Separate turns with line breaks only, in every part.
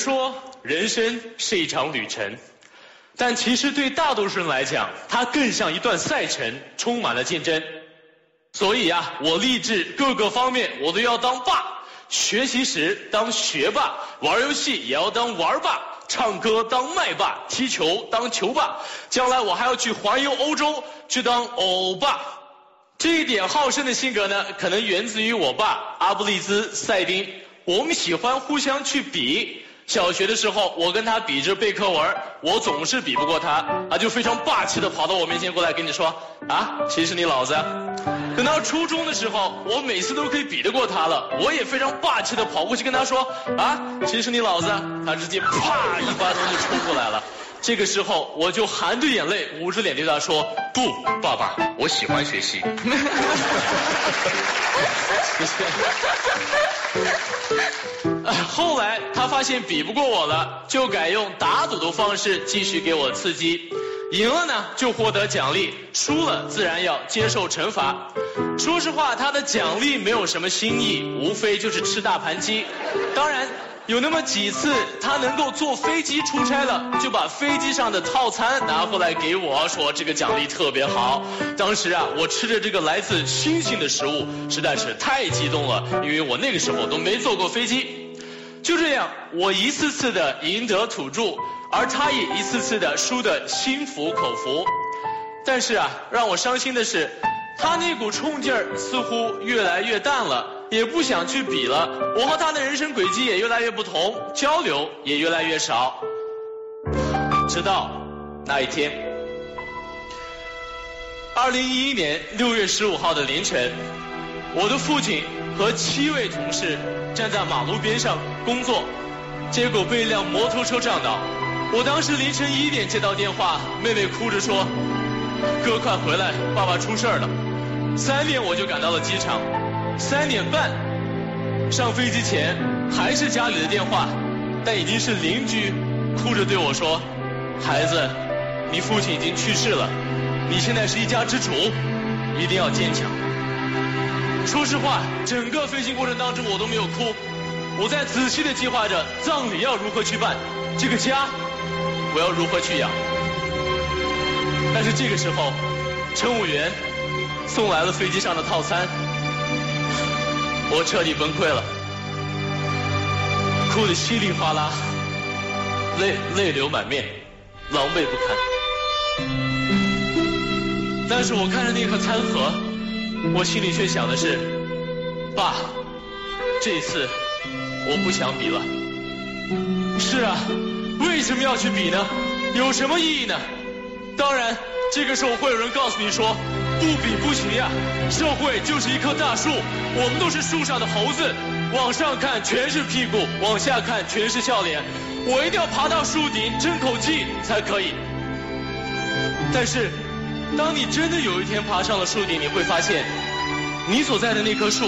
说，人生是一场旅程，但其实对大多数人来讲，它更像一段赛程，充满了竞争。所以啊，我立志各个方面我都要当霸，学习时当学霸，玩游戏也要当玩霸，唱歌当麦霸，踢球当球霸，将来我还要去环游欧洲，去当欧巴。这一点好胜的性格呢，可能源自于我爸阿布利兹赛丁。我们喜欢互相去比。小学的时候，我跟他比着背课文，我总是比不过他，啊，就非常霸气的跑到我面前过来跟你说，啊，谁是你老子？等到初中的时候，我每次都可以比得过他了，我也非常霸气的跑过去跟他说，啊，谁是你老子？他直接啪一巴掌就冲过来了。这个时候，我就含着眼泪，捂着脸对他说，不，爸爸，我喜欢学习。谢谢。他发现比不过我了，就改用打赌的方式继续给我刺激。赢了呢就获得奖励，输了自然要接受惩罚。说实话，他的奖励没有什么新意，无非就是吃大盘鸡。当然。有那么几次，他能够坐飞机出差了，就把飞机上的套餐拿回来给我，说这个奖励特别好。当时啊，我吃着这个来自星星的食物，实在是太激动了，因为我那个时候都没坐过飞机。就这样，我一次次的赢得土著，而他也一次次的输得心服口服。但是啊，让我伤心的是，他那股冲劲儿似乎越来越淡了。也不想去比了，我和他的人生轨迹也越来越不同，交流也越来越少。直到那一天，二零一一年六月十五号的凌晨，我的父亲和七位同事站在马路边上工作，结果被一辆摩托车撞倒。我当时凌晨一点接到电话，妹妹哭着说：“哥，快回来，爸爸出事儿了。”三点我就赶到了机场。三点半上飞机前还是家里的电话，但已经是邻居哭着对我说：“孩子，你父亲已经去世了，你现在是一家之主，一定要坚强。”说实话，整个飞行过程当中我都没有哭，我在仔细的计划着葬礼要如何去办，这个家我要如何去养。但是这个时候，乘务员送来了飞机上的套餐。我彻底崩溃了，哭得稀里哗啦，泪泪流满面，狼狈不堪。但是我看着那盒餐盒，我心里却想的是，爸，这次我不想比了。是啊，为什么要去比呢？有什么意义呢？当然，这个时候会有人告诉你说。不比不行呀！社会就是一棵大树，我们都是树上的猴子。往上看全是屁股，往下看全是笑脸。我一定要爬到树顶争口气才可以。但是，当你真的有一天爬上了树顶，你会发现，你所在的那棵树，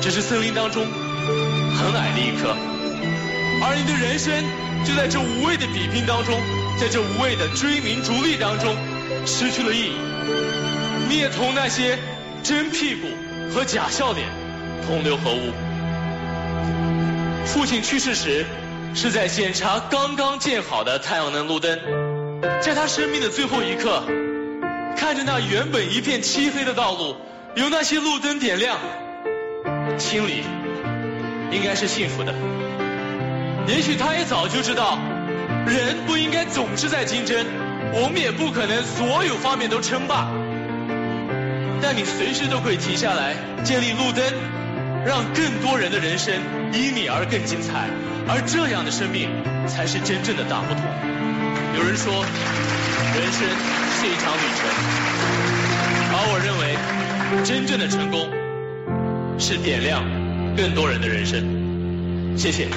只是森林当中很矮的一棵，而你的人生就在这无谓的比拼当中，在这无谓的追名逐利当中，失去了意义。你也同那些真屁股和假笑脸同流合污。父亲去世时，是在检查刚刚建好的太阳能路灯，在他生命的最后一刻，看着那原本一片漆黑的道路，有那些路灯点亮，心里应该是幸福的。也许他也早就知道，人不应该总是在竞争，我们也不可能所有方面都称霸。但你随时都可以停下来，建立路灯，让更多人的人生因你而更精彩，而这样的生命才是真正的大不同。有人说，人生是一场旅程，而我认为，真正的成功是点亮更多人的人生。谢谢。